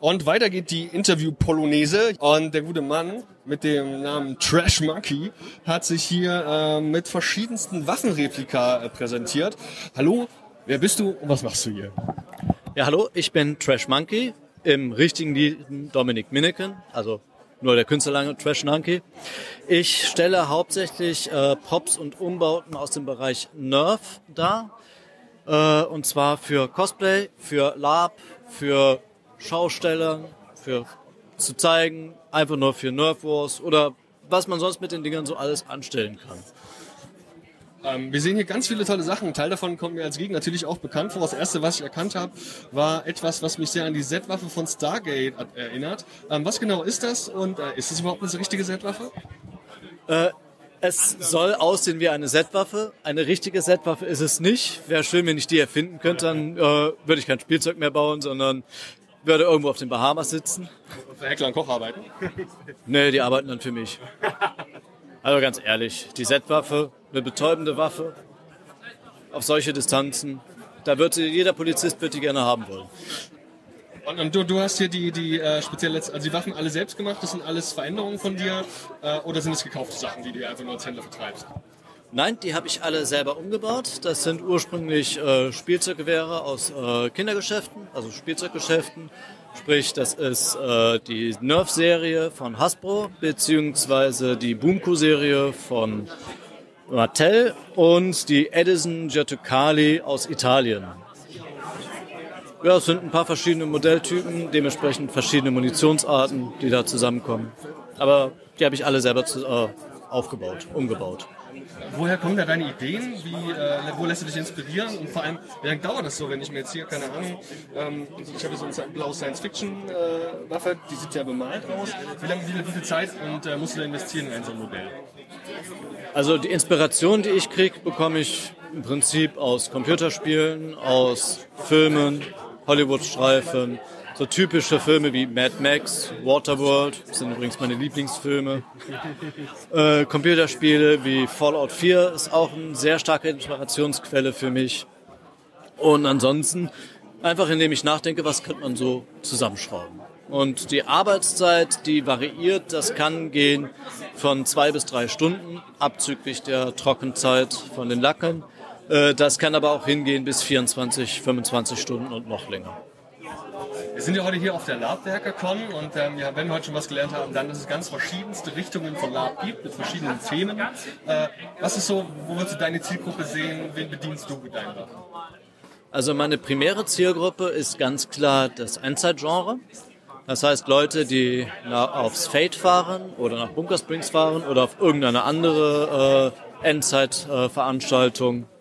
Und weiter geht die Interview-Polonaise. Und der gute Mann mit dem Namen Trash Monkey hat sich hier äh, mit verschiedensten Waffenreplika äh, präsentiert. Hallo, wer bist du und was machst du hier? Ja, hallo, ich bin Trash Monkey, im richtigen Lied Dominic Minniken, also nur der Künstlerlange Trash Monkey. Ich stelle hauptsächlich äh, Props und Umbauten aus dem Bereich Nerf dar. Äh, und zwar für Cosplay, für Lab, für Schaustellern, für zu zeigen, einfach nur für Nerf Wars oder was man sonst mit den Dingern so alles anstellen kann. Ähm, wir sehen hier ganz viele tolle Sachen. Ein Teil davon kommt mir als Gegner natürlich auch bekannt vor. Das erste, was ich erkannt habe, war etwas, was mich sehr an die Z-Waffe von Stargate erinnert. Ähm, was genau ist das und äh, ist das überhaupt eine richtige Z-Waffe? Äh, es soll aussehen wie eine Z-Waffe. Eine richtige Z-Waffe ist es nicht. Wäre schön, wenn ich die erfinden könnte, dann äh, würde ich kein Spielzeug mehr bauen, sondern würde irgendwo auf den Bahamas sitzen. Und für Heckler und Koch arbeiten? nee, die arbeiten dann für mich. Also ganz ehrlich, die Z-Waffe, eine betäubende Waffe, auf solche Distanzen, da wird sie, jeder Polizist wird die gerne haben wollen. Und, und du, du hast hier die, die äh, speziell also die Waffen alle selbst gemacht, das sind alles Veränderungen von dir äh, oder sind es gekaufte Sachen, die du einfach nur als Händler vertreibst? Nein, die habe ich alle selber umgebaut. Das sind ursprünglich äh, Spielzeuggewehre aus äh, Kindergeschäften, also Spielzeuggeschäften. Sprich, das ist äh, die Nerf-Serie von Hasbro beziehungsweise die Boomco-Serie von Mattel und die Edison Gertucali aus Italien. Ja, es sind ein paar verschiedene Modelltypen, dementsprechend verschiedene Munitionsarten, die da zusammenkommen. Aber die habe ich alle selber zu, äh, aufgebaut, umgebaut woher kommen da deine Ideen? Wie, äh, wo lässt du dich inspirieren? Und vor allem, wie lange dauert das so, wenn ich mir jetzt hier, keine Ahnung, ähm, ich habe so eine blaue Science-Fiction-Waffe, äh, die sieht ja bemalt aus. Wie lange, wie, wie viel Zeit und äh, musst du da investieren in ein so ein Modell? Also die Inspiration, die ich kriege, bekomme ich im Prinzip aus Computerspielen, aus Filmen, Hollywood-Streifen, so typische Filme wie Mad Max, Waterworld, sind übrigens meine Lieblingsfilme. Äh, Computerspiele wie Fallout 4 ist auch eine sehr starke Inspirationsquelle für mich. Und ansonsten einfach indem ich nachdenke, was könnte man so zusammenschrauben. Und die Arbeitszeit, die variiert, das kann gehen von zwei bis drei Stunden, abzüglich der Trockenzeit von den Lacken. Äh, das kann aber auch hingehen bis 24, 25 Stunden und noch länger. Wir sind ja heute hier auf der Labwerker-Con und ähm, ja, wenn wir heute schon was gelernt haben, dann, dass es ganz verschiedenste Richtungen von Lab gibt, mit verschiedenen Themen. Äh, was ist so, wo würdest du deine Zielgruppe sehen? Wen bedienst du mit deinen Waffen? Also meine primäre Zielgruppe ist ganz klar das Endzeit-Genre. Das heißt Leute, die aufs Fate fahren oder nach Bunker Springs fahren oder auf irgendeine andere äh, Endzeit-Veranstaltung. Äh,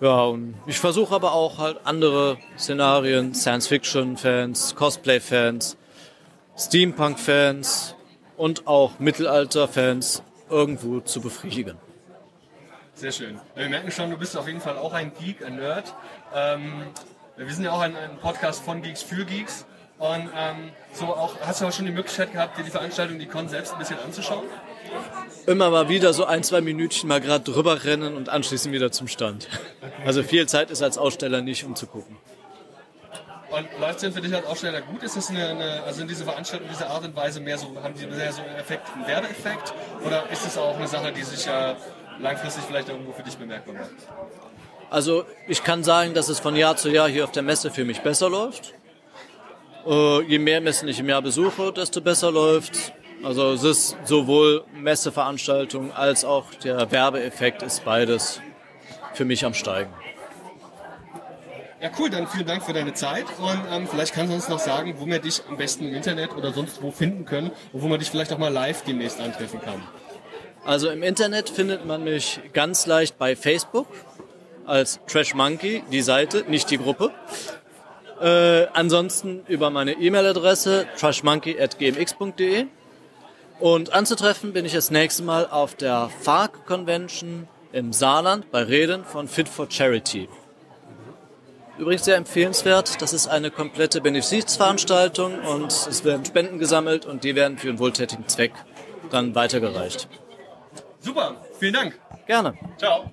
ja, und ich versuche aber auch halt andere Szenarien, Science-Fiction-Fans, Cosplay-Fans, Steampunk-Fans und auch Mittelalter-Fans irgendwo zu befriedigen. Sehr schön. Wir merken schon, du bist auf jeden Fall auch ein Geek, ein Nerd. Ähm, wir sind ja auch ein, ein, Podcast von Geeks für Geeks. Und ähm, so auch, hast du auch schon die Möglichkeit gehabt, dir die Veranstaltung, die Con selbst ein bisschen anzuschauen? immer mal wieder so ein, zwei Minütchen mal gerade drüber rennen und anschließend wieder zum Stand. Also viel Zeit ist als Aussteller nicht, um zu gucken. Und läuft es denn für dich als Aussteller gut? Ist das eine, eine also in diese Veranstaltung, diese Art und Weise mehr so, haben die mehr so einen Effekt, einen Werbeeffekt? Oder ist es auch eine Sache, die sich ja langfristig vielleicht irgendwo für dich bemerkbar macht? Also ich kann sagen, dass es von Jahr zu Jahr hier auf der Messe für mich besser läuft. Äh, je mehr Messen ich im Jahr besuche, desto besser läuft. Also es ist sowohl Messeveranstaltung als auch der Werbeeffekt ist beides für mich am Steigen. Ja, cool, dann vielen Dank für deine Zeit und ähm, vielleicht kannst du uns noch sagen, wo wir dich am besten im Internet oder sonst wo finden können und wo man dich vielleicht auch mal live demnächst antreffen kann. Also im Internet findet man mich ganz leicht bei Facebook als Trash Monkey, die Seite, nicht die Gruppe. Äh, ansonsten über meine E-Mail-Adresse trashmonkey.gmx.de und anzutreffen bin ich das nächste Mal auf der FARC Convention im Saarland bei Reden von Fit for Charity. Übrigens sehr empfehlenswert, das ist eine komplette Benefizveranstaltung und es werden Spenden gesammelt und die werden für einen wohltätigen Zweck dann weitergereicht. Super, vielen Dank. Gerne. Ciao.